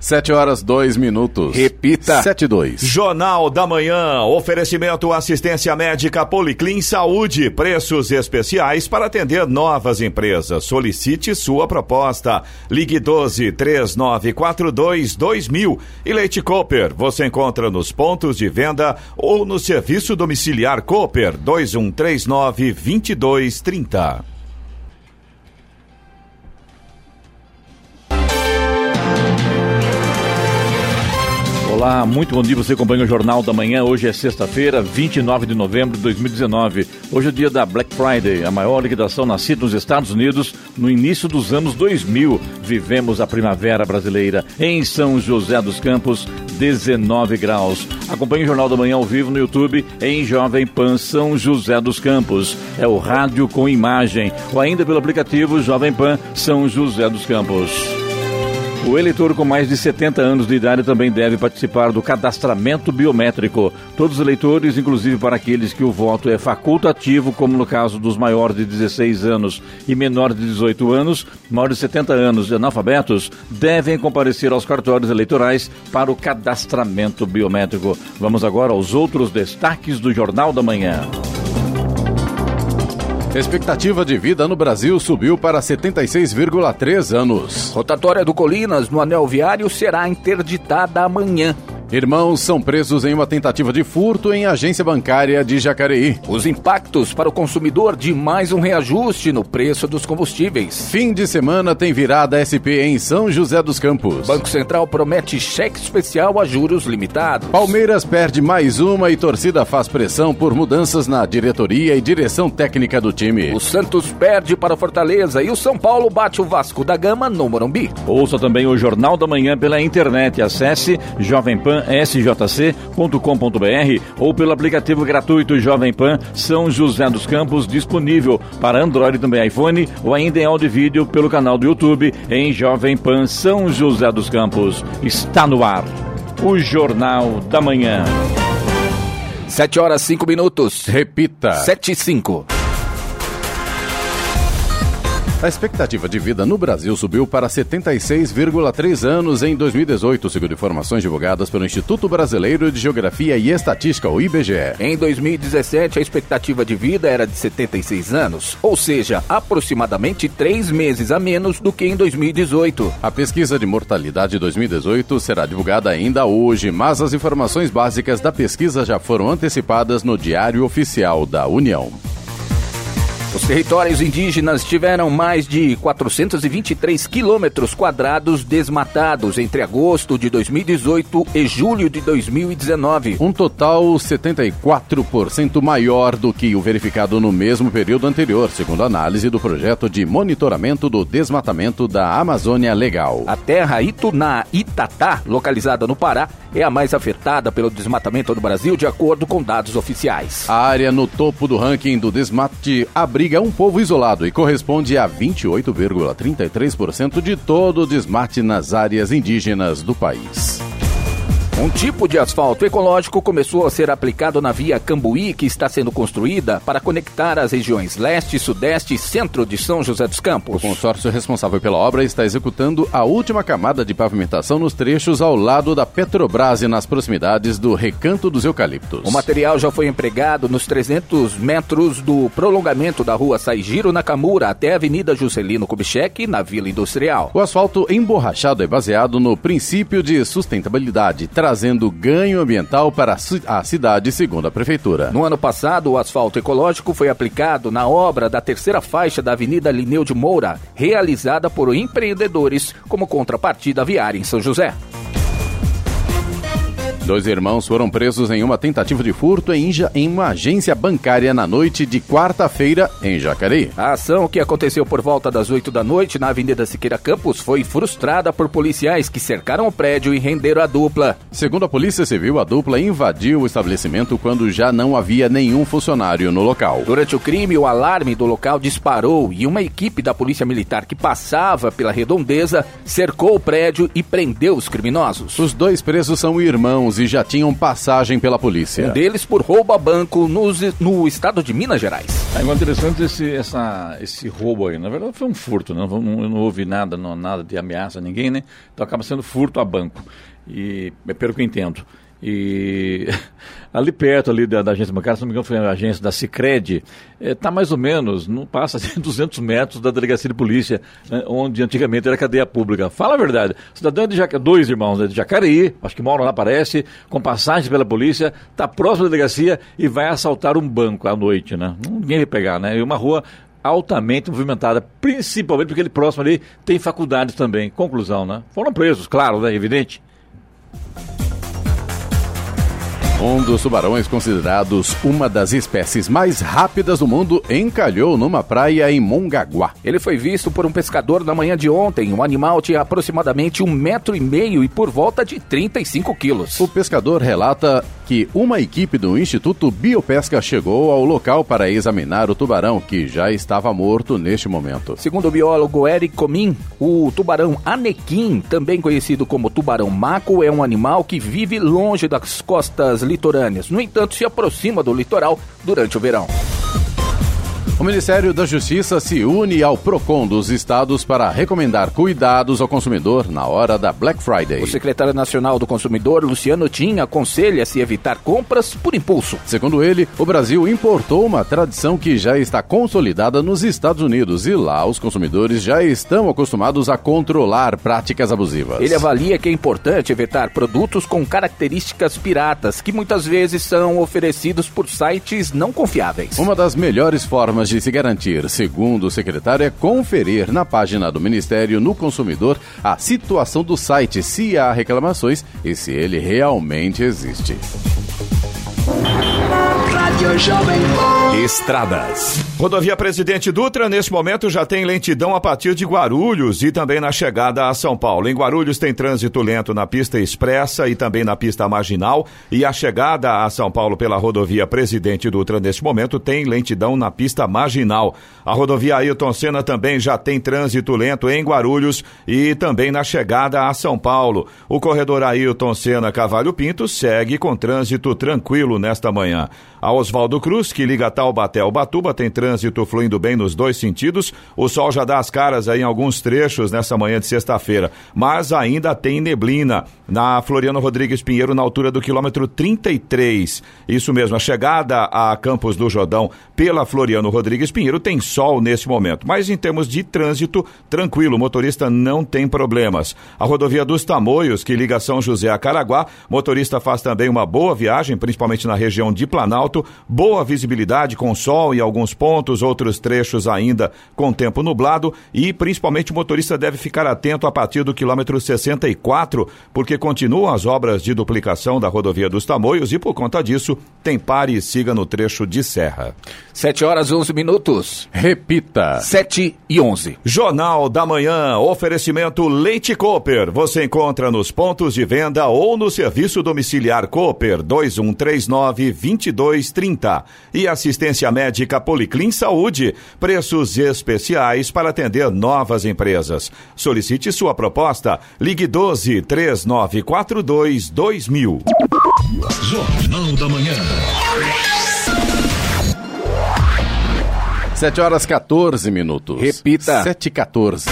7 horas 2 minutos. Repita. 7 e 2. Jornal da Manhã. Oferecimento assistência médica Policlin Saúde. Preços especiais para atender novas empresas. Solicite sua proposta. Ligue 12 3942 2000. E Leite Cooper. Você encontra nos pontos de venda ou no serviço domiciliar Cooper 2139 2230. Olá, muito bom dia. Você acompanha o Jornal da Manhã. Hoje é sexta-feira, 29 de novembro de 2019. Hoje é o dia da Black Friday, a maior liquidação nascida nos Estados Unidos no início dos anos 2000. Vivemos a primavera brasileira em São José dos Campos, 19 graus. Acompanhe o Jornal da Manhã ao vivo no YouTube em Jovem Pan São José dos Campos. É o rádio com imagem ou ainda pelo aplicativo Jovem Pan São José dos Campos. O eleitor com mais de 70 anos de idade também deve participar do cadastramento biométrico. Todos os eleitores, inclusive para aqueles que o voto é facultativo, como no caso dos maiores de 16 anos e menores de 18 anos, maiores de 70 anos e analfabetos, devem comparecer aos cartórios eleitorais para o cadastramento biométrico. Vamos agora aos outros destaques do Jornal da Manhã. Expectativa de vida no Brasil subiu para 76,3 anos. Rotatória do Colinas no anel viário será interditada amanhã. Irmãos são presos em uma tentativa de furto em agência bancária de Jacareí. Os impactos para o consumidor de mais um reajuste no preço dos combustíveis. Fim de semana tem virada SP em São José dos Campos. Banco Central promete cheque especial a juros limitados. Palmeiras perde mais uma e torcida faz pressão por mudanças na diretoria e direção técnica do time. O Santos perde para Fortaleza e o São Paulo bate o Vasco da Gama no Morumbi. Ouça também o Jornal da Manhã pela internet. Acesse Jovem Pan sjc.com.br ou pelo aplicativo gratuito Jovem Pan São José dos Campos, disponível para Android e também iPhone, ou ainda em áudio e vídeo pelo canal do YouTube em Jovem Pan São José dos Campos. Está no ar o Jornal da Manhã. 7 horas 5 minutos. Repita. 7 e 5. A expectativa de vida no Brasil subiu para 76,3 anos em 2018, segundo informações divulgadas pelo Instituto Brasileiro de Geografia e Estatística, o IBGE. Em 2017, a expectativa de vida era de 76 anos, ou seja, aproximadamente três meses a menos do que em 2018. A pesquisa de mortalidade 2018 será divulgada ainda hoje, mas as informações básicas da pesquisa já foram antecipadas no Diário Oficial da União. Os territórios indígenas tiveram mais de 423 quilômetros quadrados desmatados entre agosto de 2018 e julho de 2019. Um total 74% maior do que o verificado no mesmo período anterior, segundo análise do projeto de monitoramento do desmatamento da Amazônia Legal. A terra Ituná Itatá, localizada no Pará, é a mais afetada pelo desmatamento no Brasil, de acordo com dados oficiais. A área no topo do ranking do desmate abriga um povo isolado e corresponde a 28,33% de todo o desmate nas áreas indígenas do país. Um tipo de asfalto ecológico começou a ser aplicado na via Cambuí, que está sendo construída para conectar as regiões leste, sudeste e centro de São José dos Campos. O consórcio responsável pela obra está executando a última camada de pavimentação nos trechos ao lado da Petrobras e nas proximidades do Recanto dos Eucaliptos. O material já foi empregado nos 300 metros do prolongamento da rua Saigiro Nakamura até a Avenida Juscelino Kubitschek, na Vila Industrial. O asfalto emborrachado é baseado no princípio de sustentabilidade, trazendo ganho ambiental para a cidade, segundo a Prefeitura. No ano passado, o asfalto ecológico foi aplicado na obra da terceira faixa da Avenida Lineu de Moura, realizada por empreendedores como contrapartida viária em São José. Dois irmãos foram presos em uma tentativa de furto em, em uma agência bancária na noite de quarta-feira em Jacareí. A ação, que aconteceu por volta das 8 da noite na Avenida Siqueira Campos, foi frustrada por policiais que cercaram o prédio e renderam a dupla. Segundo a Polícia Civil, a dupla invadiu o estabelecimento quando já não havia nenhum funcionário no local. Durante o crime, o alarme do local disparou e uma equipe da Polícia Militar que passava pela redondeza cercou o prédio e prendeu os criminosos. Os dois presos são irmãos 11 já tinham passagem pela polícia. Um deles por roubo a banco no, no estado de Minas Gerais. É interessante esse, essa, esse roubo aí. Na verdade foi um furto, né? não, não, não houve nada, não, nada de ameaça a ninguém, né? Então acaba sendo furto a banco. E é pelo que eu entendo. E ali perto ali da, da, agência bancária, se não me engano foi a agência da Cicred, está é, mais ou menos, não passa de 200 metros da delegacia de polícia, né, onde antigamente era cadeia pública. Fala a verdade, cidadão de Jacareí, dois irmãos né, de Jacareí, acho que moram lá, parece, com passagens pela polícia, está próximo da delegacia e vai assaltar um banco à noite, né? Ninguém vai pegar, né? E uma rua altamente movimentada, principalmente porque ele próximo ali tem faculdades também. Conclusão, né? Foram presos, claro, né? Evidente. Um dos tubarões considerados uma das espécies mais rápidas do mundo encalhou numa praia em Mongaguá. Ele foi visto por um pescador na manhã de ontem. O animal tinha aproximadamente um metro e meio e por volta de 35 quilos. O pescador relata que uma equipe do Instituto Biopesca chegou ao local para examinar o tubarão, que já estava morto neste momento. Segundo o biólogo Eric Comin, o tubarão anequim, também conhecido como tubarão maco, é um animal que vive longe das costas litorâneas. No entanto, se aproxima do litoral durante o verão. O Ministério da Justiça se une ao PROCON dos estados para recomendar cuidados ao consumidor na hora da Black Friday. O secretário nacional do consumidor, Luciano Tim, aconselha-se evitar compras por impulso. Segundo ele, o Brasil importou uma tradição que já está consolidada nos Estados Unidos e lá os consumidores já estão acostumados a controlar práticas abusivas. Ele avalia que é importante evitar produtos com características piratas que muitas vezes são oferecidos por sites não confiáveis. Uma das melhores formas de se garantir, segundo o secretário, é conferir na página do Ministério no Consumidor a situação do site, se há reclamações e se ele realmente existe. Estradas. Rodovia Presidente Dutra, neste momento, já tem lentidão a partir de Guarulhos e também na chegada a São Paulo. Em Guarulhos tem trânsito lento na pista expressa e também na pista marginal. E a chegada a São Paulo pela rodovia Presidente Dutra, neste momento, tem lentidão na pista marginal. A rodovia Ailton Senna também já tem trânsito lento em Guarulhos e também na chegada a São Paulo. O corredor Ailton Senna Cavalho Pinto segue com trânsito tranquilo nesta manhã. A Oswaldo Cruz, que liga Taubaté ao Batuba, tem trânsito fluindo bem nos dois sentidos. O sol já dá as caras aí em alguns trechos nessa manhã de sexta-feira, mas ainda tem neblina na Floriano Rodrigues Pinheiro, na altura do quilômetro 33. Isso mesmo, a chegada a Campos do Jordão pela Floriano Rodrigues Pinheiro tem sol nesse momento, mas em termos de trânsito, tranquilo, o motorista não tem problemas. A rodovia dos Tamoios, que liga São José a Caraguá, motorista faz também uma boa viagem, principalmente na região de Planalto, boa visibilidade com sol em alguns pontos, outros trechos ainda com tempo nublado e principalmente o motorista deve ficar atento a partir do quilômetro 64, porque continuam as obras de duplicação da rodovia dos Tamoios e por conta disso tem pare e siga no trecho de serra. 7 horas 11 minutos. Repita. 7 e 11. Jornal da Manhã, oferecimento Leite Cooper. Você encontra nos pontos de venda ou no serviço domiciliar Cooper 2139 2230. E assistência médica Policlin Saúde. Preços especiais para atender novas empresas. Solicite sua proposta. Ligue 12 3942 2000. Jornal da Manhã. 7 horas 14 minutos. Repita. 7 e 14.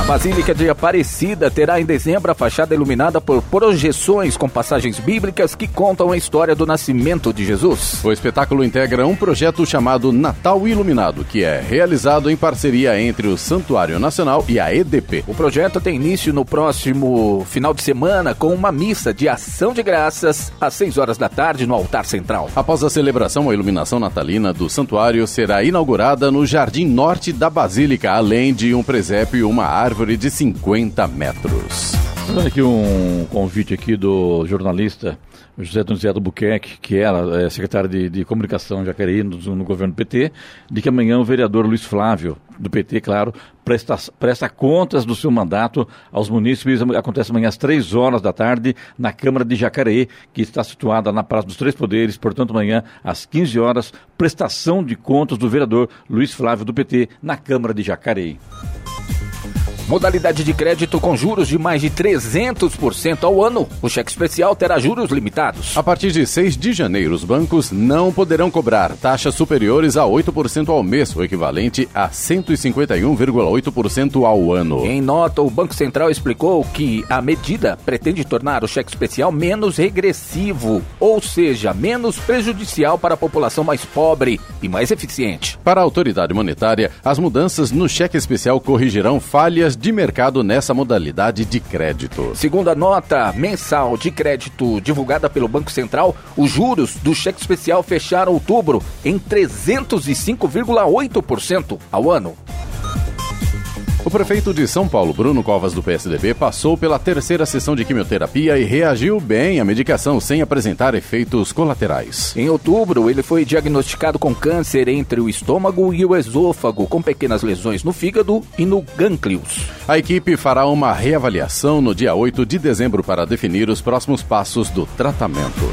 A Basílica de Aparecida terá em dezembro a fachada iluminada por projeções com passagens bíblicas que contam a história do nascimento de Jesus. O espetáculo integra um projeto chamado Natal Iluminado, que é realizado em parceria entre o Santuário Nacional e a EDP. O projeto tem início no próximo final de semana com uma missa de ação de graças às 6 horas da tarde no altar central. Após a celebração, a iluminação natalina do santuário será inaugurada no Jardim Norte da Basílica, além de um presépio e uma árvore árvore de 50 metros. Olha aqui um convite aqui do jornalista José Donizete Buquerque, que era é, secretário de, de comunicação Jacareí no, no, governo PT, de que amanhã o vereador Luiz Flávio, do PT, claro, presta, presta contas do seu mandato aos munícipes. Acontece amanhã às três horas da tarde na Câmara de Jacareí, que está situada na Praça dos Três Poderes. Portanto, amanhã às 15 horas, prestação de contas do vereador Luiz Flávio, do PT, na Câmara de Jacareí. Modalidade de crédito com juros de mais de 300% ao ano. O cheque especial terá juros limitados. A partir de 6 de janeiro, os bancos não poderão cobrar taxas superiores a 8% ao mês, o equivalente a 151,8% ao ano. Em nota, o Banco Central explicou que a medida pretende tornar o cheque especial menos regressivo, ou seja, menos prejudicial para a população mais pobre e mais eficiente. Para a autoridade monetária, as mudanças no cheque especial corrigirão falhas de mercado nessa modalidade de crédito. Segundo a nota mensal de crédito divulgada pelo Banco Central, os juros do cheque especial fecharam outubro em 305,8% ao ano. O prefeito de São Paulo, Bruno Covas, do PSDB, passou pela terceira sessão de quimioterapia e reagiu bem à medicação sem apresentar efeitos colaterais. Em outubro, ele foi diagnosticado com câncer entre o estômago e o esôfago, com pequenas lesões no fígado e no gânglios. A equipe fará uma reavaliação no dia 8 de dezembro para definir os próximos passos do tratamento.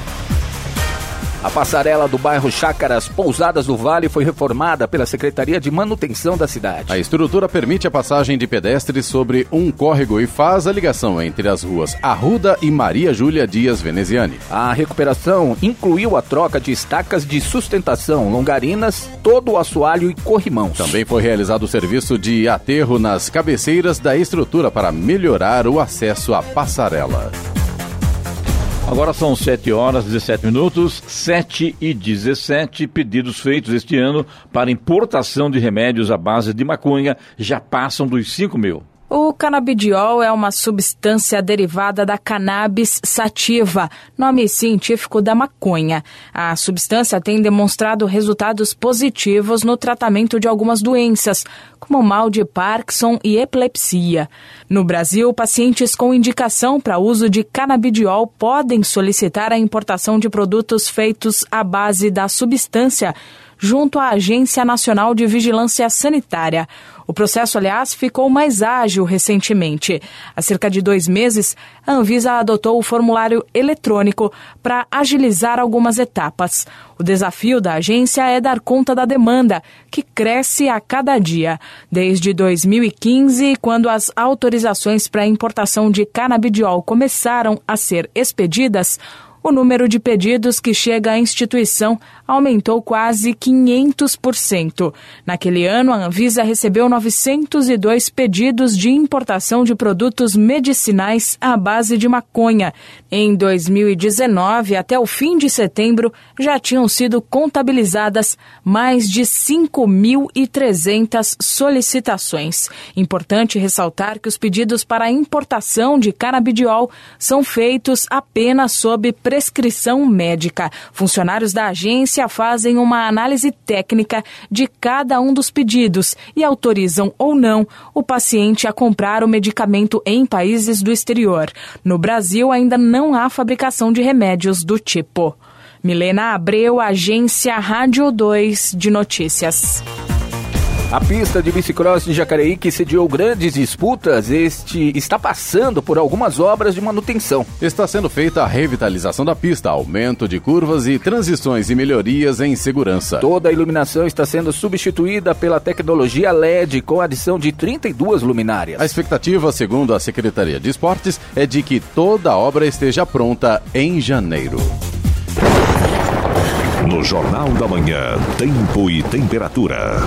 A passarela do bairro Chácaras Pousadas do Vale foi reformada pela Secretaria de Manutenção da cidade. A estrutura permite a passagem de pedestres sobre um córrego e faz a ligação entre as ruas Arruda e Maria Júlia Dias Veneziane. A recuperação incluiu a troca de estacas de sustentação, longarinas, todo o assoalho e corrimãos. Também foi realizado o serviço de aterro nas cabeceiras da estrutura para melhorar o acesso à passarela. Agora são 7 horas e 17 minutos, 7 e 17 pedidos feitos este ano para importação de remédios à base de maconha já passam dos 5 mil. O canabidiol é uma substância derivada da cannabis sativa, nome científico da maconha. A substância tem demonstrado resultados positivos no tratamento de algumas doenças, como mal de Parkinson e epilepsia. No Brasil, pacientes com indicação para uso de canabidiol podem solicitar a importação de produtos feitos à base da substância junto à Agência Nacional de Vigilância Sanitária. O processo, aliás, ficou mais ágil recentemente. Há cerca de dois meses, a Anvisa adotou o formulário eletrônico para agilizar algumas etapas. O desafio da agência é dar conta da demanda, que cresce a cada dia. Desde 2015, quando as autorizações para importação de canabidiol começaram a ser expedidas, o número de pedidos que chega à instituição aumentou quase 500%. Naquele ano, a Anvisa recebeu 902 pedidos de importação de produtos medicinais à base de maconha. Em 2019, até o fim de setembro, já tinham sido contabilizadas mais de 5.300 solicitações. Importante ressaltar que os pedidos para a importação de canabidiol são feitos apenas sob prescrição médica. Funcionários da agência fazem uma análise técnica de cada um dos pedidos e autorizam ou não o paciente a comprar o medicamento em países do exterior. No Brasil, ainda não há fabricação de remédios do tipo. Milena Abreu, Agência Rádio 2 de Notícias. A pista de bicicross de Jacareí, que sediou grandes disputas, este está passando por algumas obras de manutenção. Está sendo feita a revitalização da pista, aumento de curvas e transições e melhorias em segurança. Toda a iluminação está sendo substituída pela tecnologia LED com adição de 32 luminárias. A expectativa, segundo a Secretaria de Esportes, é de que toda a obra esteja pronta em janeiro. No Jornal da Manhã, Tempo e Temperatura.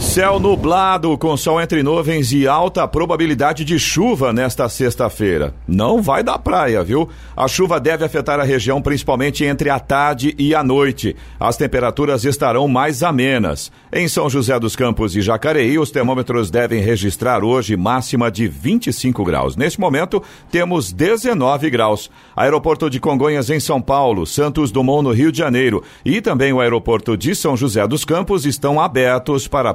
Céu nublado, com sol entre nuvens e alta probabilidade de chuva nesta sexta-feira. Não vai da praia, viu? A chuva deve afetar a região principalmente entre a tarde e a noite. As temperaturas estarão mais amenas. Em São José dos Campos e Jacareí, os termômetros devem registrar hoje máxima de 25 graus. Neste momento, temos 19 graus. Aeroporto de Congonhas em São Paulo, Santos Dumont no Rio de Janeiro e também o aeroporto de São José dos Campos estão abertos para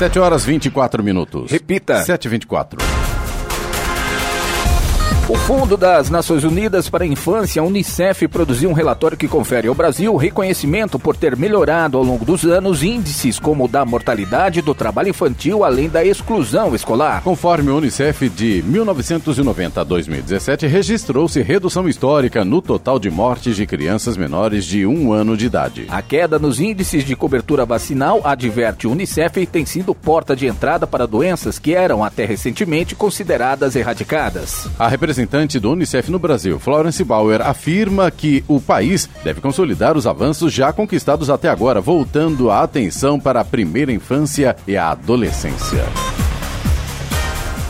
7 horas 24 minutos. Repita. 7 e 24 o Fundo das Nações Unidas para a Infância, a Unicef, produziu um relatório que confere ao Brasil reconhecimento por ter melhorado ao longo dos anos índices como o da mortalidade do trabalho infantil, além da exclusão escolar. Conforme o Unicef, de 1990 a 2017, registrou-se redução histórica no total de mortes de crianças menores de um ano de idade. A queda nos índices de cobertura vacinal, adverte o Unicef, tem sido porta de entrada para doenças que eram até recentemente consideradas erradicadas. A representante representante do Unicef no Brasil, Florence Bauer, afirma que o país deve consolidar os avanços já conquistados até agora, voltando a atenção para a primeira infância e a adolescência.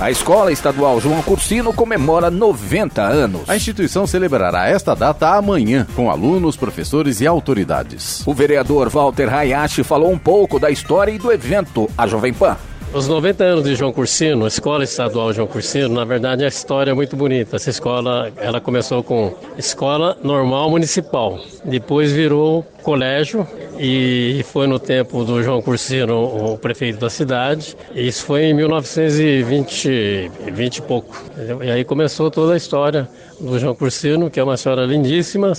A Escola Estadual João Cursino comemora 90 anos. A instituição celebrará esta data amanhã, com alunos, professores e autoridades. O vereador Walter Hayashi falou um pouco da história e do evento A Jovem Pan. Os 90 anos de João Cursino, a Escola Estadual João Cursino, na verdade a história é muito bonita. Essa escola, ela começou com Escola Normal Municipal, depois virou colégio e foi no tempo do João Cursino, o prefeito da cidade. Isso foi em 1920 20 e pouco. E aí começou toda a história do João Cursino, que é uma história lindíssima.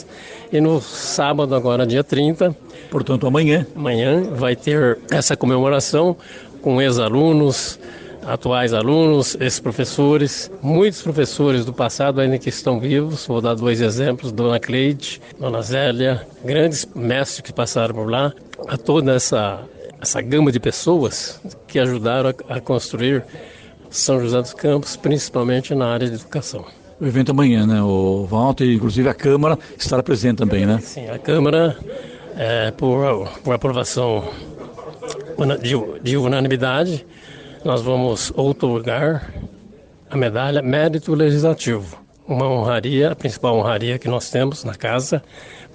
E no sábado, agora dia 30, portanto amanhã, amanhã vai ter essa comemoração com ex-alunos, atuais alunos, ex-professores, muitos professores do passado ainda que estão vivos. Vou dar dois exemplos: Dona Cleide, Dona Zélia, grandes mestres que passaram por lá, a toda essa, essa gama de pessoas que ajudaram a, a construir São José dos Campos, principalmente na área de educação. O evento amanhã, né? O Walter, inclusive a Câmara estará presente também, né? Sim, a Câmara, é, por, por aprovação de, de unanimidade, nós vamos outorgar a medalha Mérito Legislativo, uma honraria, a principal honraria que nós temos na casa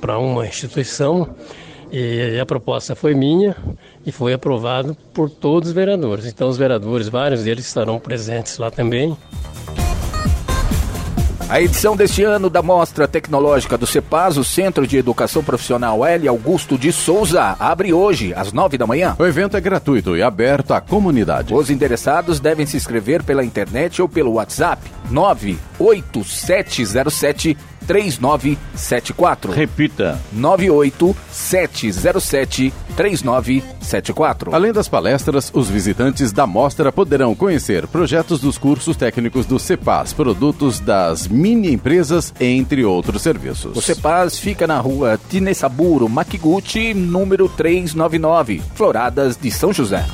para uma instituição. E a proposta foi minha e foi aprovado por todos os vereadores. Então, os vereadores, vários deles estarão presentes lá também. A edição deste ano da Mostra Tecnológica do CEPAS, o Centro de Educação Profissional L. Augusto de Souza, abre hoje, às nove da manhã. O evento é gratuito e aberto à comunidade. Os interessados devem se inscrever pela internet ou pelo WhatsApp 98707 3974. Repita: 98707 3974. Além das palestras, os visitantes da mostra poderão conhecer projetos dos cursos técnicos do CEPAS, produtos das mini empresas, entre outros serviços. O CEPAS fica na rua Tinesaburo, Makiguchi, número 399, Floradas de São José.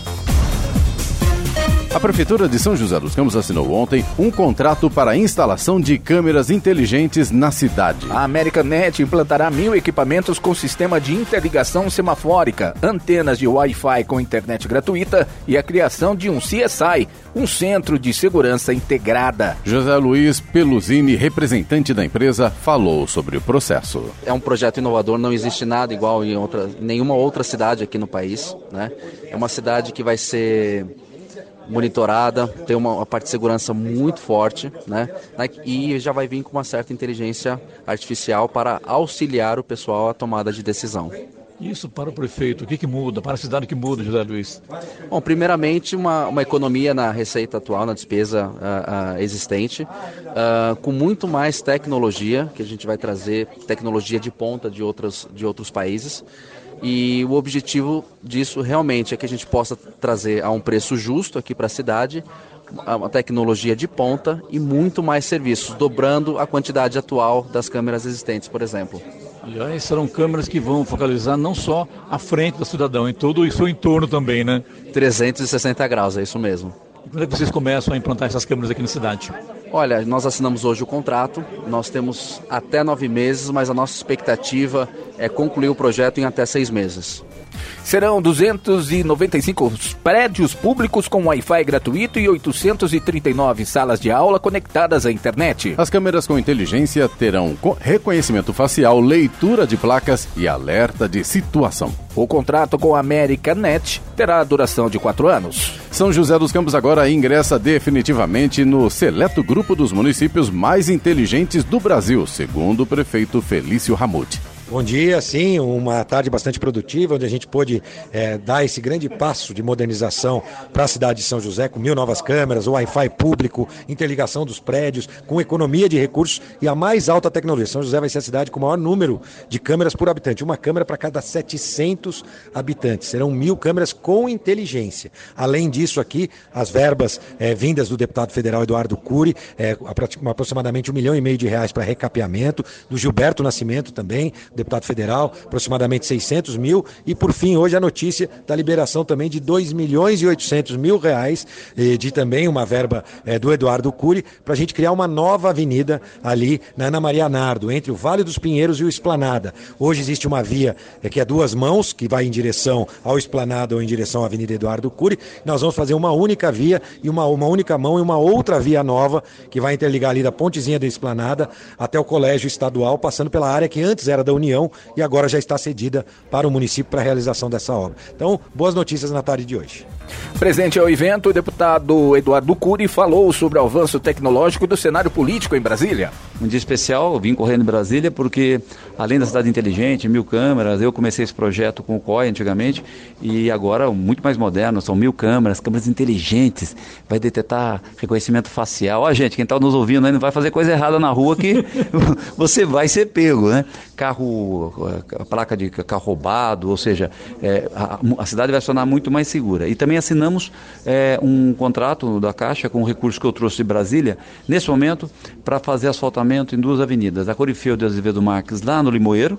A Prefeitura de São José dos Campos assinou ontem um contrato para a instalação de câmeras inteligentes na cidade. A AmericaNet implantará mil equipamentos com sistema de interligação semafórica, antenas de Wi-Fi com internet gratuita e a criação de um CSI, um centro de segurança integrada. José Luiz Peluzini, representante da empresa, falou sobre o processo. É um projeto inovador, não existe nada igual em outra, nenhuma outra cidade aqui no país. Né? É uma cidade que vai ser monitorada, tem uma, uma, parte de segurança muito forte, né? E já vai vir com uma certa inteligência artificial para auxiliar o pessoal à tomada de decisão. Isso para o prefeito, o que, que muda? Para a cidade, o que muda, José Luiz? Bom, primeiramente, uma, uma economia na receita atual, na despesa uh, uh, existente, uh, com muito mais tecnologia, que a gente vai trazer tecnologia de ponta de, outros de outros países. E o objetivo disso realmente é que a gente possa trazer a um preço justo aqui para a cidade uma tecnologia de ponta e muito mais serviços, dobrando a quantidade atual das câmeras existentes, por exemplo. Aliás, serão câmeras que vão focalizar não só a frente do cidadão, em todo o seu entorno também, né? 360 graus, é isso mesmo. E quando é que vocês começam a implantar essas câmeras aqui na cidade? Olha, nós assinamos hoje o contrato, nós temos até nove meses, mas a nossa expectativa é concluir o projeto em até seis meses. Serão 295 prédios públicos com Wi-Fi gratuito e 839 salas de aula conectadas à internet. As câmeras com inteligência terão reconhecimento facial, leitura de placas e alerta de situação. O contrato com a Americanet terá duração de quatro anos. São José dos Campos agora ingressa definitivamente no seleto grupo dos municípios mais inteligentes do Brasil, segundo o prefeito Felício Ramute. Bom dia, sim, uma tarde bastante produtiva, onde a gente pôde é, dar esse grande passo de modernização para a cidade de São José, com mil novas câmeras, Wi-Fi público, interligação dos prédios, com economia de recursos e a mais alta tecnologia. São José vai ser a cidade com o maior número de câmeras por habitante, uma câmera para cada 700 habitantes. Serão mil câmeras com inteligência. Além disso, aqui, as verbas é, vindas do deputado federal Eduardo Cury, é, aproximadamente um milhão e meio de reais para recapeamento, do Gilberto Nascimento também, deputado federal, aproximadamente 600 mil. E por fim, hoje a notícia da liberação também de 2 milhões e 800 mil reais, eh, de também uma verba eh, do Eduardo Cury, para a gente criar uma nova avenida ali na Ana Maria Nardo, entre o Vale dos Pinheiros e o Esplanada. Hoje existe uma via eh, que é duas mãos, que vai em direção ao Esplanada ou em direção à Avenida Eduardo Cury. Nós vamos fazer uma única via e uma, uma única mão e uma outra via nova que vai interligar ali da pontezinha da Esplanada até o Colégio Estadual, passando pela área que antes era da União União e agora já está cedida para o município para a realização dessa obra. Então, boas notícias na tarde de hoje. Presente ao evento, o deputado Eduardo Cury falou sobre o avanço tecnológico do cenário político em Brasília. Um dia especial, vim correndo em Brasília porque, além da cidade inteligente, mil câmeras, eu comecei esse projeto com o COI antigamente e agora muito mais moderno, são mil câmeras, câmeras inteligentes, vai detectar reconhecimento facial. Ó, gente, quem está nos ouvindo aí não vai fazer coisa errada na rua que você vai ser pego, né? Carro, placa de carro roubado, ou seja, é, a, a cidade vai se tornar muito mais segura. E também assinamos é, um contrato da Caixa com o recurso que eu trouxe de Brasília, nesse momento, para fazer asfaltamento em duas avenidas, a Corifeu de Azevedo Marques, lá no Limoeiro,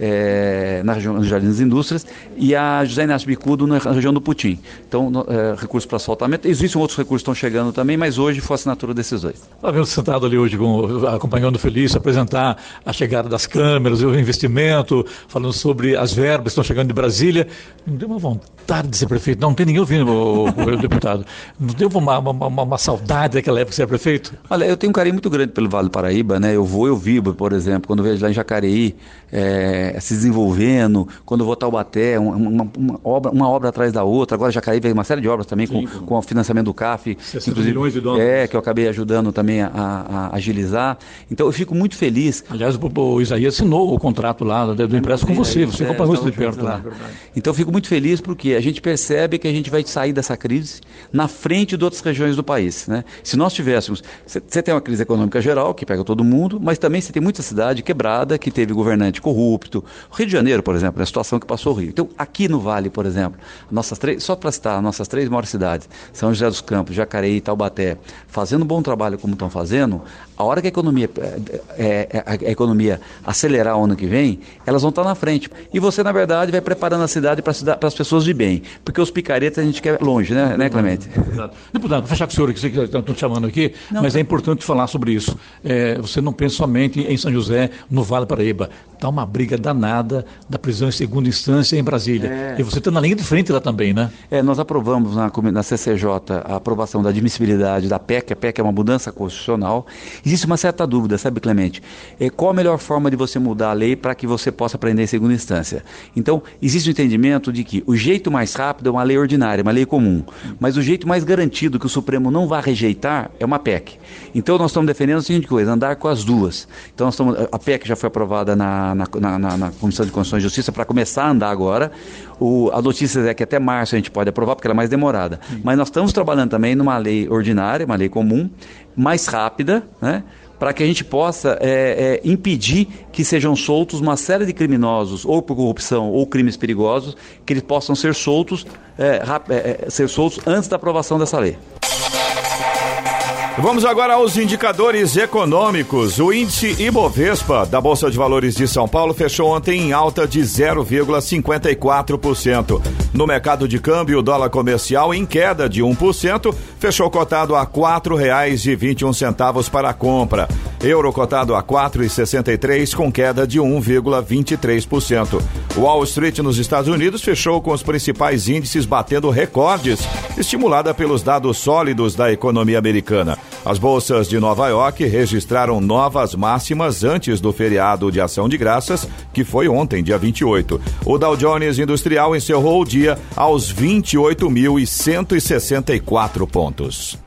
é, na região dos Jardins Indústrias, e a José Inácio Bicudo na região do Putim. Então, é, recursos para asfaltamento. Existem outros recursos que estão chegando também, mas hoje foi a assinatura desses dois. Está vendo sentado ali hoje, com, acompanhando o Felício, apresentar a chegada das câmeras, o investimento, falando sobre as verbas que estão chegando de Brasília. Não deu uma vontade de ser prefeito? Não, não tem ninguém ouvindo, o, o deputado. Não deu uma, uma, uma, uma, saudade daquela época de ser prefeito? Olha, eu tenho um carinho muito grande pelo Vale do Paraíba, né? Eu vou, eu vivo, por exemplo, quando vejo lá em Jacareí, é, se desenvolvendo, quando eu vou Taubaté, uma, uma, uma, obra, uma obra atrás da outra, agora Jacareí veio uma série de obras também Sim, com, com o financiamento do CAF, inclusive, milhões de dólares. É, que eu acabei ajudando também a, a, agilizar. Então eu fico muito feliz. Aliás, o, o Isaías assinou o contrato lá do, do empréstimo com você, você é, acompanhou isso de perto lá. Então eu fico muito feliz porque a gente percebe que a gente vai sair dessa crise na frente de outras regiões do país. Né? Se nós tivéssemos, você tem uma crise econômica geral que pega todo mundo, mas também você tem muita cidade quebrada que teve governante corrupto. O Rio de Janeiro, por exemplo, é a situação que passou o Rio. Então, aqui no Vale, por exemplo, nossas três, só para citar, nossas três maiores cidades, São José dos Campos, Jacareí e Taubaté, fazendo um bom trabalho como estão fazendo, a hora que a economia, é, é, a, a economia acelerar o ano que vem, elas vão estar na frente. E você, na verdade, vai preparando a cidade para as pessoas de bem. Porque os picaretas a gente quer longe, né, né Clemente? Exato. Deputado, vou fechar com o senhor, que estão chamando aqui, não, mas é importante falar sobre isso. É, você não pensa somente em São José, no Vale Paraíba. Está uma briga danada da prisão em segunda instância em Brasília. É. E você está na linha de frente lá também, né? É, nós aprovamos na, na CCJ a aprovação da admissibilidade da PEC. A PEC é uma mudança constitucional. Existe uma certa dúvida, sabe, Clemente? É, qual a melhor forma de você mudar a lei para que você possa prender em segunda instância? Então, existe o um entendimento de que o jeito mais rápido é uma lei ordinária, uma lei comum. Mas o jeito mais garantido que o Supremo não vai rejeitar é uma PEC. Então, nós estamos defendendo a seguinte coisa: andar com as duas. Então, nós estamos, a PEC já foi aprovada na, na, na, na Comissão de Constituição e Justiça para começar a andar agora. O, a notícia é que até março a gente pode aprovar, porque ela é mais demorada. Sim. Mas nós estamos trabalhando também numa lei ordinária, uma lei comum, mais rápida, né? para que a gente possa é, é, impedir que sejam soltos uma série de criminosos, ou por corrupção ou crimes perigosos, que eles possam ser soltos, é, é, é ser soltos antes da aprovação dessa lei. Vamos agora aos indicadores econômicos. O índice Ibovespa da Bolsa de Valores de São Paulo fechou ontem em alta de 0,54%. No mercado de câmbio, o dólar comercial em queda de 1%, fechou cotado a R$ 4,21 para a compra. Euro cotado a 4,63 com queda de 1,23%. Wall Street nos Estados Unidos fechou com os principais índices batendo recordes, estimulada pelos dados sólidos da economia americana. As bolsas de Nova York registraram novas máximas antes do feriado de ação de graças, que foi ontem, dia 28. O Dow Jones Industrial encerrou o dia aos 28.164 pontos.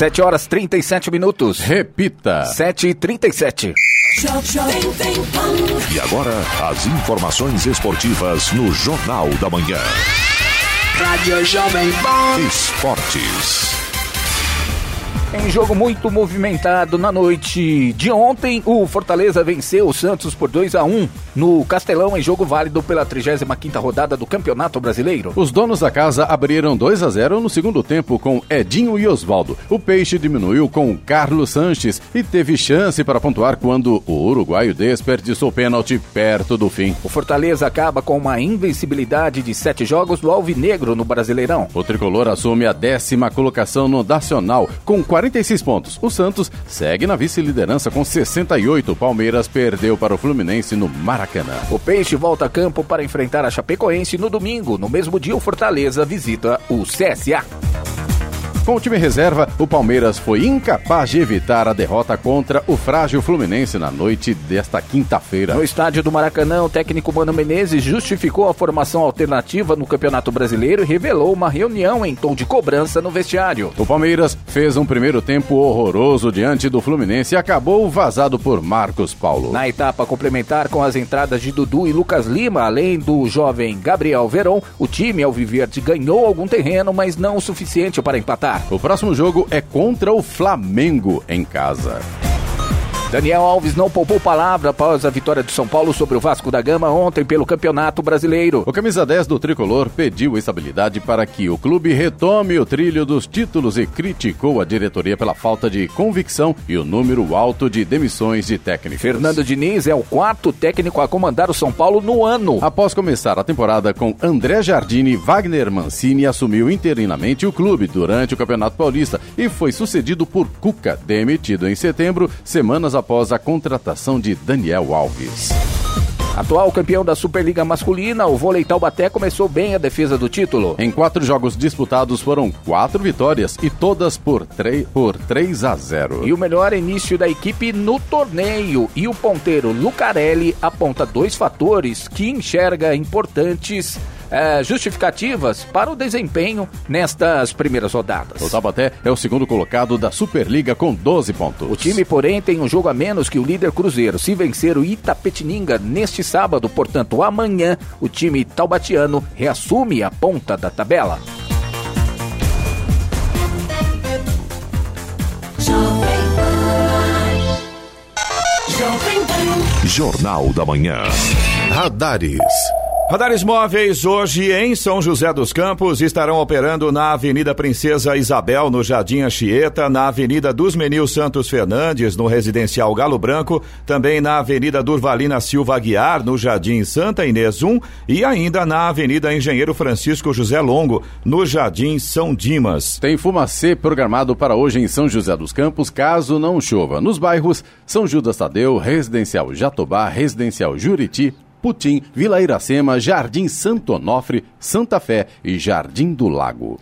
7 horas 37 minutos. Repita. 7 e 37 E agora, as informações esportivas no Jornal da Manhã. Rádio Jovem Pan. Esportes. Em jogo muito movimentado na noite de ontem, o Fortaleza venceu o Santos por 2 a 1 no Castelão em jogo válido pela 35ª rodada do Campeonato Brasileiro. Os donos da casa abriram 2 a 0 no segundo tempo com Edinho e Osvaldo. O Peixe diminuiu com Carlos Sanches e teve chance para pontuar quando o uruguaio desperdiçou pênalti perto do fim. O Fortaleza acaba com uma invencibilidade de sete jogos do Alvinegro no Brasileirão. O tricolor assume a décima colocação no Nacional com 46 pontos. O Santos segue na vice-liderança com 68. O Palmeiras perdeu para o Fluminense no Maracanã. O Peixe volta a campo para enfrentar a Chapecoense no domingo. No mesmo dia, o Fortaleza visita o CSA. Com o time reserva, o Palmeiras foi incapaz de evitar a derrota contra o frágil Fluminense na noite desta quinta-feira. No estádio do Maracanã, o técnico Mano Menezes justificou a formação alternativa no Campeonato Brasileiro e revelou uma reunião em tom de cobrança no vestiário. O Palmeiras fez um primeiro tempo horroroso diante do Fluminense e acabou vazado por Marcos Paulo. Na etapa complementar, com as entradas de Dudu e Lucas Lima, além do jovem Gabriel Veron, o time Alviverde ganhou algum terreno, mas não o suficiente para empatar. O próximo jogo é contra o Flamengo em casa. Daniel Alves não poupou palavra após a vitória de São Paulo sobre o Vasco da Gama ontem pelo Campeonato Brasileiro. O camisa 10 do tricolor pediu estabilidade para que o clube retome o trilho dos títulos e criticou a diretoria pela falta de convicção e o número alto de demissões de técnicos. Fernando Diniz é o quarto técnico a comandar o São Paulo no ano. Após começar a temporada com André Jardine, Wagner Mancini assumiu interinamente o clube durante o Campeonato Paulista e foi sucedido por Cuca, demitido em setembro, semanas após a contratação de Daniel Alves. Atual campeão da Superliga Masculina, o vôlei Taubaté começou bem a defesa do título. Em quatro jogos disputados foram quatro vitórias e todas por, por 3 a 0. E o melhor início da equipe no torneio. E o ponteiro Lucarelli aponta dois fatores que enxerga importantes é, justificativas para o desempenho nestas primeiras rodadas. O Taubaté é o segundo colocado da Superliga com 12 pontos. O time, porém, tem um jogo a menos que o líder Cruzeiro. Se vencer o Itapetininga neste sábado, portanto amanhã, o time taubatiano reassume a ponta da tabela. Jornal da Manhã. Radares. Radares móveis hoje em São José dos Campos estarão operando na Avenida Princesa Isabel, no Jardim Anchieta, na Avenida dos Menil Santos Fernandes, no Residencial Galo Branco, também na Avenida Durvalina Silva Aguiar, no Jardim Santa Inês 1 e ainda na Avenida Engenheiro Francisco José Longo, no Jardim São Dimas. Tem fumacê programado para hoje em São José dos Campos, caso não chova. Nos bairros São Judas Tadeu, Residencial Jatobá, Residencial Juriti, Putim, Vila Iracema, Jardim Santo Onofre, Santa Fé e Jardim do Lago.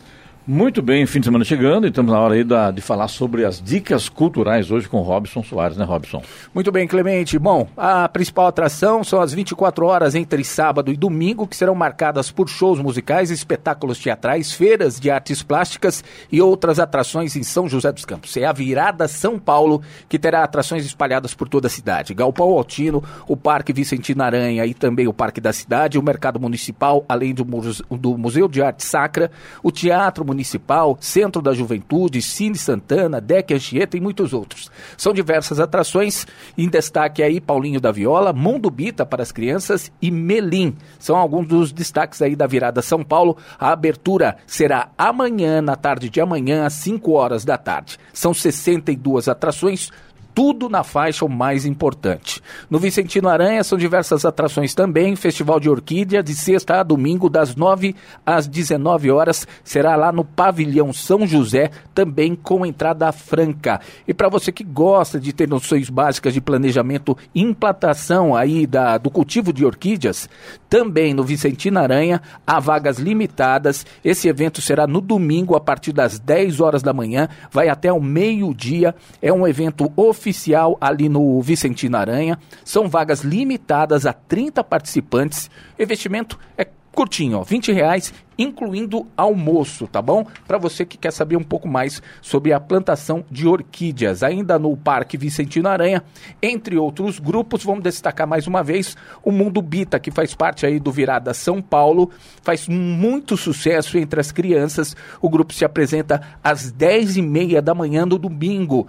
Muito bem, fim de semana chegando e estamos na hora aí da, de falar sobre as dicas culturais hoje com Robson Soares, né, Robson? Muito bem, Clemente. Bom, a principal atração são as 24 horas entre sábado e domingo, que serão marcadas por shows musicais, espetáculos teatrais, feiras de artes plásticas e outras atrações em São José dos Campos. É a Virada São Paulo, que terá atrações espalhadas por toda a cidade. Galpão Altino, o Parque Vicentina Aranha e também o Parque da Cidade, o Mercado Municipal, além do, do Museu de Arte Sacra, o Teatro Municipal Municipal, Centro da Juventude, Cine Santana, Deck Anchieta e muitos outros. São diversas atrações, em destaque aí Paulinho da Viola, Mundo Bita para as crianças e Melim. São alguns dos destaques aí da virada São Paulo. A abertura será amanhã, na tarde de amanhã, às 5 horas da tarde. São 62 atrações, tudo na faixa o mais importante. No Vicentino Aranha são diversas atrações também, Festival de Orquídea de sexta a domingo das 9 às 19 horas, será lá no Pavilhão São José, também com entrada franca. E para você que gosta de ter noções básicas de planejamento e implantação aí da, do cultivo de orquídeas, também no Vicentino Aranha há vagas limitadas. Esse evento será no domingo a partir das 10 horas da manhã, vai até o meio-dia. É um evento oficial oficial ali no Vicentino Aranha. São vagas limitadas a 30 participantes. O investimento é curtinho, ó, 20 reais incluindo almoço, tá bom? Para você que quer saber um pouco mais sobre a plantação de orquídeas, ainda no Parque Vicentino Aranha, entre outros grupos, vamos destacar mais uma vez o Mundo Bita, que faz parte aí do Virada São Paulo, faz muito sucesso entre as crianças. O grupo se apresenta às 10 e meia da manhã no domingo.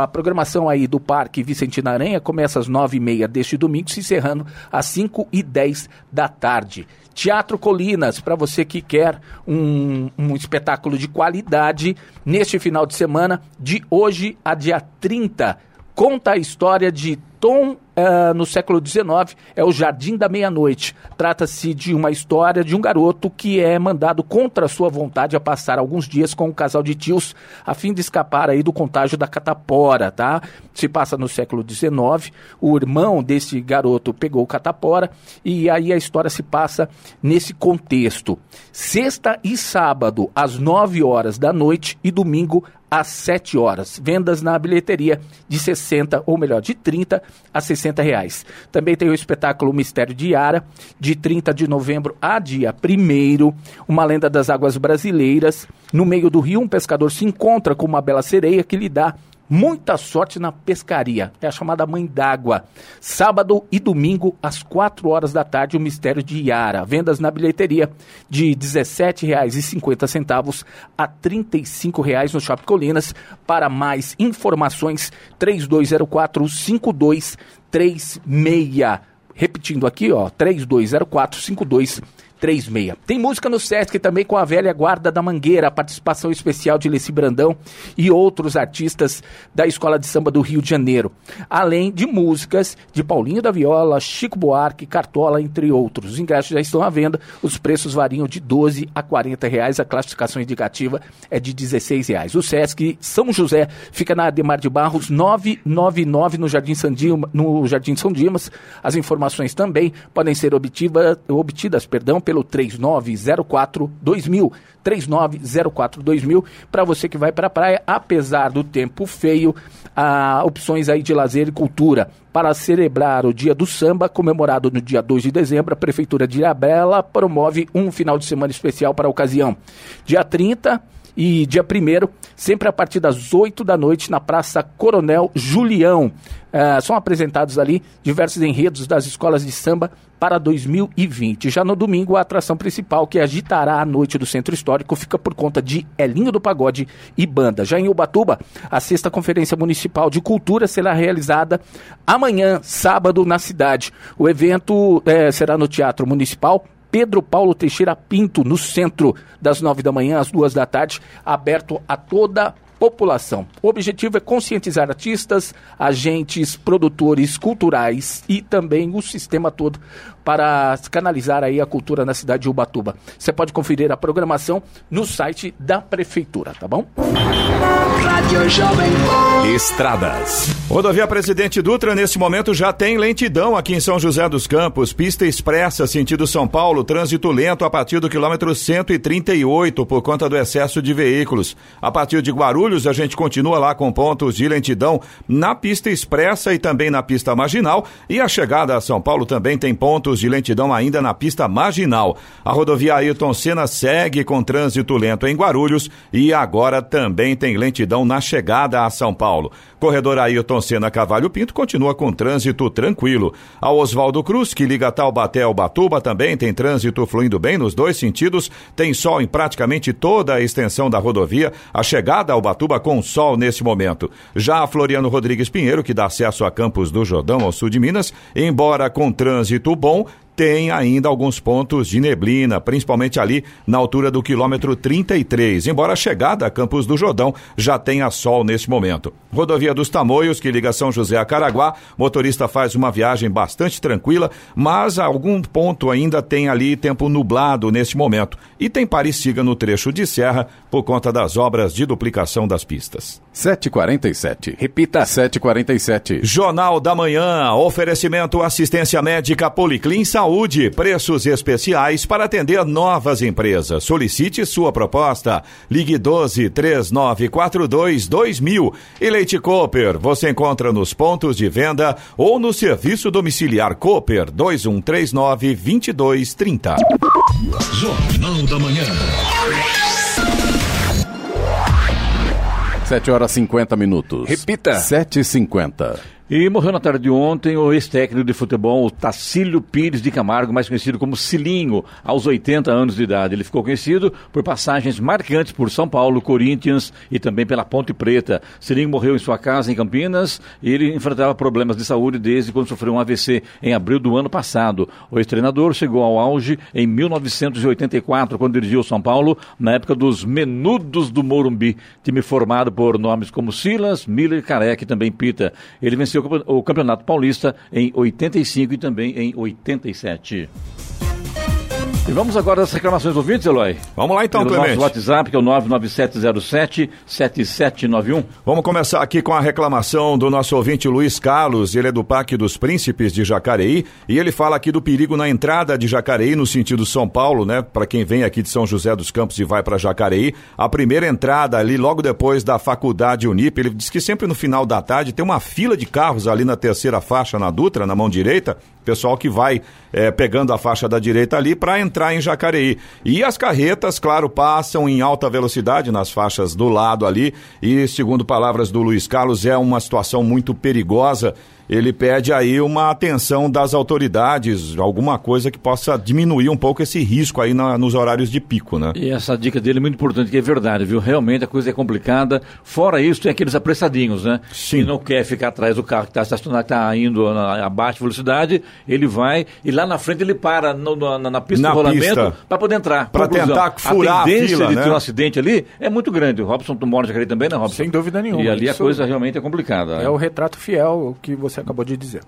A programação aí do Parque Vicentino Aranha começa às 9 e meia deste domingo, se encerrando às 5 e 10 da tarde. Teatro Colinas, para você que quer um, um espetáculo de qualidade, neste final de semana, de hoje a dia 30, conta a história de Tom uh, no século XIX é o Jardim da Meia-Noite. Trata-se de uma história de um garoto que é mandado contra sua vontade a passar alguns dias com um casal de tios a fim de escapar aí do contágio da catapora, tá? Se passa no século XIX. O irmão desse garoto pegou catapora e aí a história se passa nesse contexto. Sexta e sábado às 9 horas da noite e domingo às 7 horas. Vendas na bilheteria de 60, ou melhor, de 30 a 60 reais. Também tem o espetáculo Mistério de Yara, de 30 de novembro a dia 1 uma lenda das águas brasileiras. No meio do rio, um pescador se encontra com uma bela sereia que lhe dá muita sorte na pescaria. É a chamada Mãe d'Água. Sábado e domingo, às 4 horas da tarde, o Mistério de Yara. Vendas na bilheteria de R$ 17,50 a R$ 35,00 no Shopping Colinas. Para mais informações, 3204 5236. Repetindo aqui, ó, 3204 5236. 36. Tem música no Sesc também com a velha guarda da Mangueira, a participação especial de Leci Brandão e outros artistas da Escola de Samba do Rio de Janeiro. Além de músicas de Paulinho da Viola, Chico Buarque, Cartola, entre outros. Os ingressos já estão à venda, os preços variam de 12 a 40 reais, a classificação indicativa é de 16 reais. O Sesc São José fica na Ademar de Barros 999 no Jardim, Sandima, no Jardim São Dimas. As informações também podem ser obtiva, obtidas perdão, pelo 3904 2000. 3904 2000 para você que vai para a praia, apesar do tempo feio, há opções aí de lazer e cultura. Para celebrar o Dia do Samba, comemorado no dia 2 de dezembro, a Prefeitura de Ilhabela promove um final de semana especial para a ocasião. Dia 30 e dia 1 sempre a partir das 8 da noite, na Praça Coronel Julião. Uh, são apresentados ali diversos enredos das escolas de samba para 2020. Já no domingo, a atração principal que agitará a noite do Centro Histórico fica por conta de Elinho do Pagode e Banda. Já em Ubatuba, a sexta Conferência Municipal de Cultura será realizada amanhã, sábado, na cidade. O evento eh, será no Teatro Municipal Pedro Paulo Teixeira Pinto, no centro, das nove da manhã às duas da tarde, aberto a toda população. O objetivo é conscientizar artistas, agentes, produtores culturais e também o sistema todo para canalizar aí a cultura na cidade de Ubatuba. Você pode conferir a programação no site da prefeitura, tá bom? Estradas. Rodovia Presidente Dutra nesse momento já tem lentidão aqui em São José dos Campos, pista expressa sentido São Paulo, trânsito lento a partir do quilômetro 138 por conta do excesso de veículos. A partir de Guarulhos a gente continua lá com pontos de lentidão na pista expressa e também na pista marginal e a chegada a São Paulo também tem pontos minutos de lentidão ainda na pista marginal. A rodovia Ailton Senna segue com trânsito lento em Guarulhos e agora também tem lentidão na chegada a São Paulo. Corredor Ailton Senna Cavalho Pinto continua com trânsito tranquilo. A Oswaldo Cruz, que liga Taubaté ao Batuba, também tem trânsito fluindo bem nos dois sentidos. Tem sol em praticamente toda a extensão da rodovia. A chegada ao Batuba com sol nesse momento. Já a Floriano Rodrigues Pinheiro, que dá acesso a Campos do Jordão, ao sul de Minas, embora com trânsito bom, tem ainda alguns pontos de neblina, principalmente ali na altura do quilômetro 33, embora a chegada a Campos do Jordão já tenha sol nesse momento. Rodovia dos Tamoios, que liga São José a Caraguá, motorista faz uma viagem bastante tranquila, mas algum ponto ainda tem ali tempo nublado nesse momento. E tem Paris-Siga no trecho de serra por conta das obras de duplicação das pistas. 747. Repita. 747. Jornal da Manhã, oferecimento assistência médica Policlin Saúde, preços especiais para atender novas empresas. Solicite sua proposta. Ligue 12 3942 2000. E Leite Cooper, você encontra nos pontos de venda ou no serviço domiciliar Cooper 2139 2230. Jornal da Manhã. 7 horas 50 minutos. Repita. 7h50. E morreu na tarde de ontem o ex-técnico de futebol, o Tacílio Pires de Camargo, mais conhecido como Cilinho, aos 80 anos de idade. Ele ficou conhecido por passagens marcantes por São Paulo, Corinthians e também pela Ponte Preta. Cilinho morreu em sua casa em Campinas e ele enfrentava problemas de saúde desde quando sofreu um AVC em abril do ano passado. O ex-treinador chegou ao auge em 1984, quando dirigiu São Paulo, na época dos Menudos do Morumbi, time formado por nomes como Silas, Miller, Careca e também Pita. Ele venceu o Campeonato Paulista em 85 e também em 87. E vamos agora às reclamações ouvintes, Eloy? Vamos lá então, Pelo Clemente. nosso WhatsApp, que é o 99707-7791. Vamos começar aqui com a reclamação do nosso ouvinte Luiz Carlos. Ele é do Parque dos Príncipes de Jacareí e ele fala aqui do perigo na entrada de Jacareí no sentido São Paulo, né? Para quem vem aqui de São José dos Campos e vai para Jacareí, a primeira entrada ali logo depois da Faculdade Unip, ele diz que sempre no final da tarde tem uma fila de carros ali na terceira faixa na Dutra, na mão direita, pessoal que vai eh, pegando a faixa da direita ali para entrar em Jacareí. E as carretas, claro, passam em alta velocidade nas faixas do lado ali. E, segundo palavras do Luiz Carlos, é uma situação muito perigosa. Ele pede aí uma atenção das autoridades, alguma coisa que possa diminuir um pouco esse risco aí na- nos horários de pico, né? E essa dica dele é muito importante, que é verdade, viu? Realmente a coisa é complicada. Fora isso, tem aqueles apressadinhos, né? Sim. Que não quer ficar atrás do carro que está estacionado, está indo na, a baixa velocidade, ele vai e lá na frente ele para no- no- na, na pista Na de rolamento para poder entrar. Pra tentar furar a tendência fila, de né? ter um acidente ali é muito grande. O Robson, tu mora Jacareí também, né, Robson? Sem dúvida nenhuma. E ali a coisa realmente é complicada. É o retrato fiel que você acabou de dizer.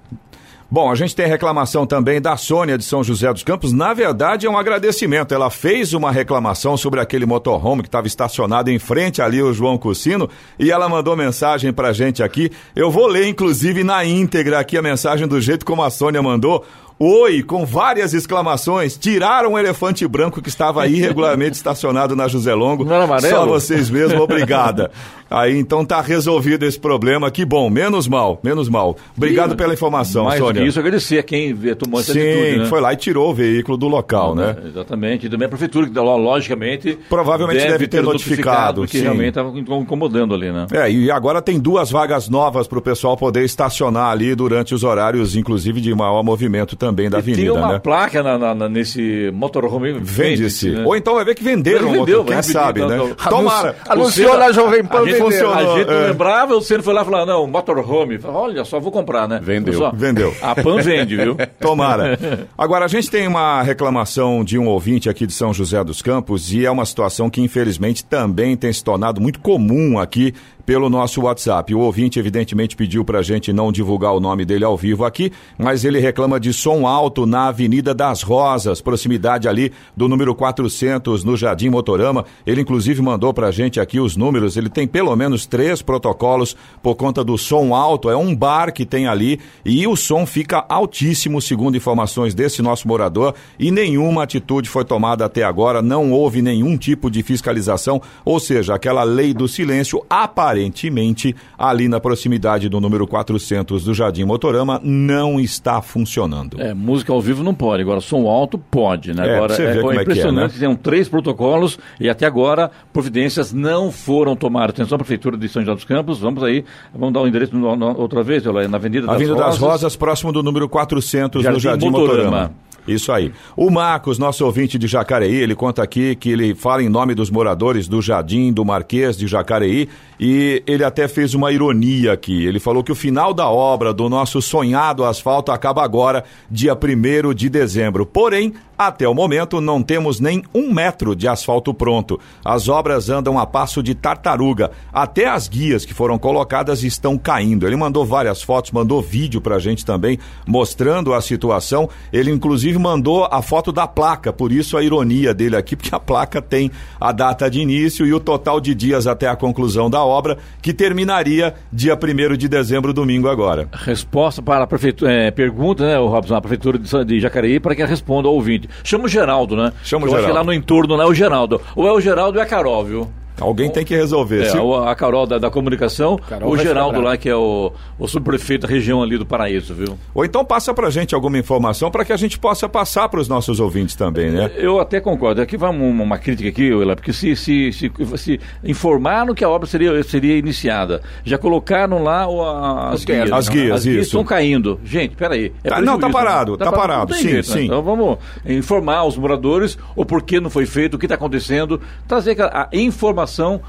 Bom, a gente tem reclamação também da Sônia de São José dos Campos. Na verdade, é um agradecimento. Ela fez uma reclamação sobre aquele motorhome que estava estacionado em frente ali ao João Cursino e ela mandou mensagem pra gente aqui. Eu vou ler, inclusive, na íntegra aqui a mensagem do jeito como a Sônia mandou. Oi, com várias exclamações, tiraram o elefante branco que estava irregularmente estacionado na José Longo. Não era amarelo? Só vocês mesmos, obrigada. Aí então tá resolvido esse problema, que bom, menos mal, menos mal. Obrigado E, pela informação, Mais Sônia. isso, agradecer a quem tomou essa Sim, atitude, né? foi lá e tirou o veículo do local, né? Exatamente. E também a prefeitura, que lo- logicamente. Provavelmente deve ter notificado, Porque sim. realmente estava incomodando ali, né? É, e agora tem duas vagas novas para o pessoal poder estacionar ali durante os horários, inclusive de maior movimento também da E tem avenida, uma né? placa na, na- na- nesse motorhome. Vende-se. né? Ou então vai ver que venderam, vendeu, motor, quem sabe, então, né? então. Tomara. Anunciou na Jovem Pan. Funcionou, a gente não é. lembrava, o Ciro foi lá e falou: não, motorhome. Olha só, vou comprar, né? Vendeu. Vendeu. A Pan vende, viu? Tomara. Agora, a gente tem uma reclamação de um ouvinte aqui de São José dos Campos e é uma situação que, infelizmente, também tem se tornado muito comum aqui pelo nosso WhatsApp. O ouvinte, evidentemente, pediu para a gente não divulgar o nome dele ao vivo aqui, mas ele reclama de som alto na Avenida das Rosas, proximidade ali do número 400, no Jardim Motorama. Ele, inclusive, mandou para a gente aqui os números. Ele tem pelo menos três protocolos por conta do som alto. É um bar que tem ali e o som fica altíssimo, segundo informações desse nosso morador, e nenhuma atitude foi tomada até agora. Não houve nenhum tipo de fiscalização, ou seja, aquela lei do silêncio aparentemente aparentemente ali na proximidade do número 400 do Jardim Motorama não está funcionando. É, música ao vivo não pode, agora som alto pode, né? É, agora você vê como é é, impressionante, né? tem três protocolos e até agora providências não foram tomadas. Atenção, Prefeitura de São José dos Campos, vamos aí, vamos dar o endereço no- no- outra vez, na Avenida das Avenida das Rosas. Rosas, próximo do número 400 Jardim do Jardim Motorama. Motorama. Isso aí. O Marcos, nosso ouvinte de Jacareí, ele conta aqui que ele fala em nome dos moradores do Jardim do Marquês de Jacareí e ele até fez uma ironia aqui. Ele falou que o final da obra do nosso sonhado asfalto acaba agora, dia 1 de dezembro. Porém, até o momento, não temos nem um metro de asfalto pronto. As obras andam a passo de tartaruga. Até as guias que foram colocadas estão caindo. Ele mandou várias fotos, mandou vídeo pra gente também, mostrando a situação. Ele, inclusive, mandou a foto da placa, por isso a ironia dele aqui, porque a placa tem a data de início e o total de dias até a conclusão da obra, que terminaria dia 1 de dezembro, domingo agora. Resposta para a prefeitura, é, pergunta, né, Robson, a prefeitura de Jacareí, para que ela responda ao ouvinte. Chama o Geraldo, né? Chama o Eu acho que Geraldo. lá no entorno não é o Geraldo. Ou é o Geraldo ou é a Carol, viu? Alguém tem que resolver. É, Se- a Carol da, da comunicação, Carol o Geraldo lá, que é o, o subprefeito da região ali do Paraíso, viu? Ou então passa pra gente alguma informação para que a gente possa passar para os nossos ouvintes também, né? Eu até concordo. Aqui vai uma, uma crítica aqui, Willa, porque se, se, se, se informaram que a obra seria, seria iniciada, já colocaram lá o- a- as guias. As guias, as guias isso. estão caindo. Gente, peraí. É Tá, não, tá prejuízo, parado, né? tá parado, tem sim, jeito, né? sim. Então vamos informar os moradores o porquê não foi feito, o que está acontecendo, trazer a informação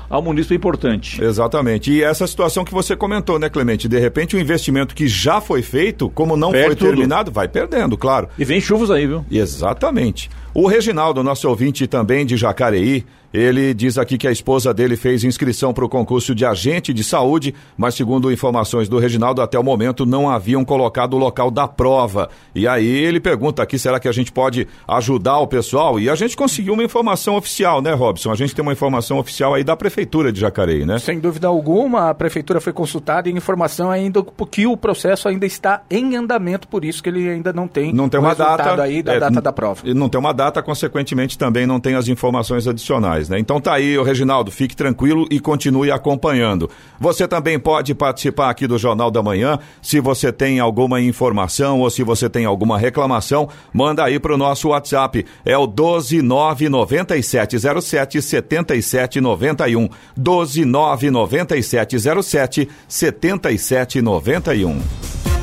ao município é importante. Exatamente. E essa situação que você comentou, né, Clemente? De repente, o investimento que já foi feito, como não Perde foi tudo. terminado, vai perdendo, claro. E vem chuvas aí, viu? Exatamente. O Reginaldo, nosso ouvinte também de Jacareí, ele diz aqui que a esposa dele fez inscrição para o concurso de agente de saúde, mas segundo informações do Reginaldo, até o momento não haviam colocado o local da prova. E aí ele pergunta aqui, será que a gente pode ajudar o pessoal? E a gente conseguiu uma informação oficial, né, Robson? A gente tem uma informação oficial aí da Prefeitura de Jacareí, né? Sem dúvida alguma, a prefeitura foi consultada e informação ainda que o processo ainda está em andamento, por isso que ele ainda não tem Não tem uma data. aí da é, data da prova. Não tem uma data, consequentemente também não tem as informações adicionais, né? Então tá aí, o Reginaldo, fique tranquilo e continue acompanhando. Você também pode participar aqui do Jornal da Manhã. Se você tem alguma informação ou se você tem alguma reclamação, manda aí pro nosso WhatsApp. É o 1299707 7791. 1299707 7791.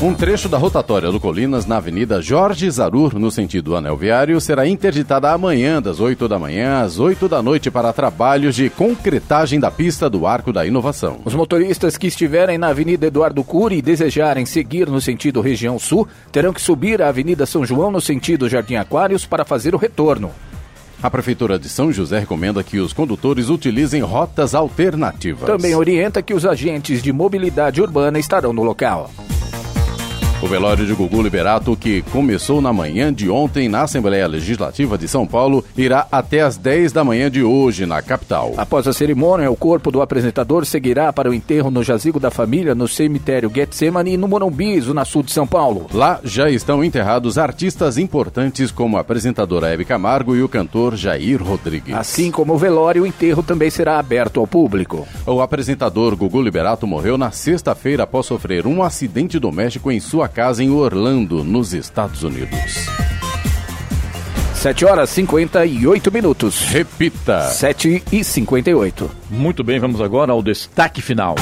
Um trecho da rotatória do Colinas na Avenida Jorge Zarur, no sentido anel viário, será interditada amanhã, das 8 da manhã às 8 da noite, para trabalhos de concretagem da pista do Arco da Inovação. Os motoristas que estiverem na Avenida Eduardo Cury e desejarem seguir no sentido região sul terão que subir a Avenida São João no sentido Jardim Aquários para fazer o retorno. A Prefeitura de São José recomenda que os condutores utilizem rotas alternativas. Também orienta que os agentes de mobilidade urbana estarão no local. O velório de Gugu Liberato, que começou na manhã de ontem na Assembleia Legislativa de São Paulo, irá até às 10 da manhã de hoje na capital. Após a cerimônia, o corpo do apresentador seguirá para o enterro no jazigo da família no cemitério Getsemane e no Morumbi, zona sul de São Paulo. Lá já estão enterrados artistas importantes como a apresentadora Hebe Camargo e o cantor Jair Rodrigues. Assim como o velório, o enterro também será aberto ao público. O apresentador Gugu Liberato morreu na sexta-feira após sofrer um acidente doméstico em sua casa em Orlando, nos Estados Unidos. 7 horas 58 minutos. Repita. 7 e 58. Muito bem, vamos agora ao destaque final.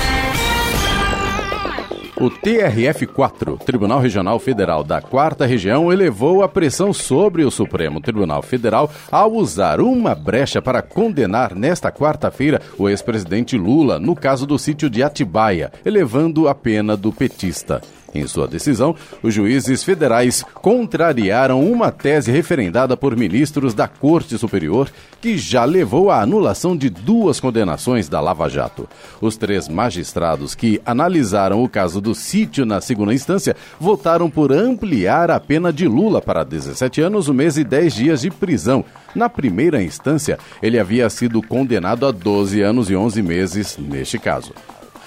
O TRF4, Tribunal Regional Federal da Quarta Região, elevou a pressão sobre o Supremo Tribunal Federal ao usar uma brecha para condenar nesta quarta-feira o ex-presidente Lula no caso do sítio de Atibaia, elevando a pena do petista. Em sua decisão, os juízes federais contrariaram uma tese referendada por ministros da Corte Superior, que já levou à anulação de duas condenações da Lava Jato. Os três magistrados que analisaram o caso do sítio na segunda instância votaram por ampliar a pena de Lula para 17 anos, um mês e 10 dias de prisão. Na primeira instância, ele havia sido condenado a 12 anos e 11 meses neste caso.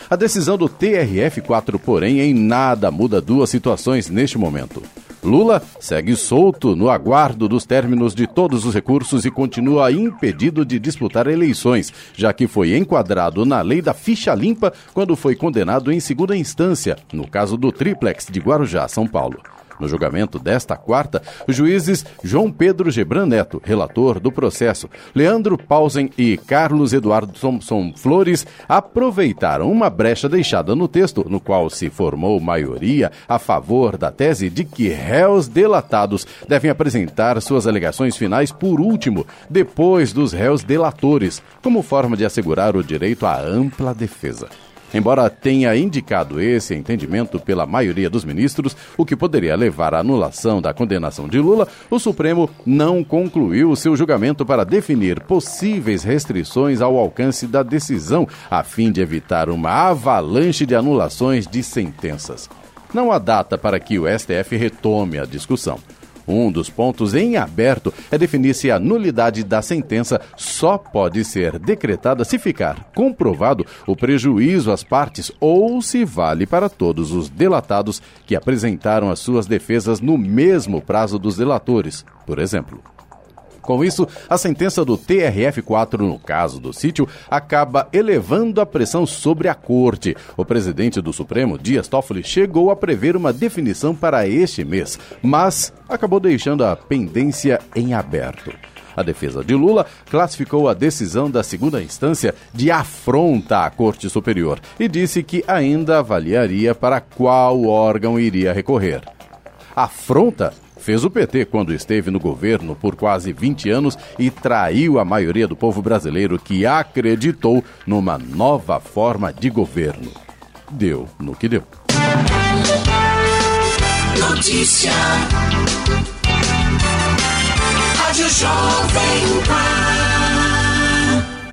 A decisão do TRF4, porém, em nada muda duas situações neste momento. Lula segue solto no aguardo dos términos de todos os recursos e continua impedido de disputar eleições, já que foi enquadrado na lei da ficha limpa quando foi condenado em segunda instância, no caso do Triplex de Guarujá, São Paulo. No julgamento desta quarta, os juízes João Pedro Gebran Neto, relator do processo, Leandro Pausen e Carlos Eduardo Thompson Flores aproveitaram uma brecha deixada no texto, no qual se formou maioria a favor da tese de que réus delatados devem apresentar suas alegações finais por último, depois dos réus delatores, como forma de assegurar o direito à ampla defesa. Embora tenha indicado esse entendimento pela maioria dos ministros, o que poderia levar à anulação da condenação de Lula, o Supremo não concluiu seu julgamento para definir possíveis restrições ao alcance da decisão, a fim de evitar uma avalanche de anulações de sentenças. Não há data para que o STF retome a discussão. Um dos pontos em aberto é definir se a nulidade da sentença só pode ser decretada se ficar comprovado o prejuízo às partes ou se vale para todos os delatados que apresentaram as suas defesas no mesmo prazo dos delatores, por exemplo. Com isso, a sentença do TRF4 no caso do sítio acaba elevando a pressão sobre a corte. O presidente do Supremo, Dias Toffoli, chegou a prever uma definição para este mês, mas acabou deixando a pendência em aberto. A defesa de Lula classificou a decisão da segunda instância de afronta à Corte Superior e disse que ainda avaliaria para qual órgão iria recorrer. Afronta fez o PT quando esteve no governo por quase 20 anos e traiu a maioria do povo brasileiro que acreditou numa nova forma de governo. Deu no que deu. Notícia. Rádio Jovem Pan.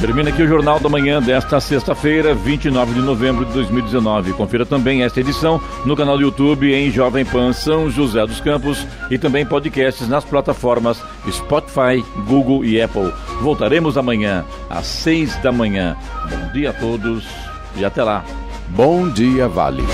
Termina aqui o Jornal da Manhã desta sexta-feira, 29 de novembro de 2019. Confira também esta edição no canal do YouTube em Jovem Pan São José dos Campos e também podcasts nas plataformas Spotify, Google e Apple. Voltaremos amanhã às seis da manhã. Bom dia a todos e até lá. Bom dia, Vale.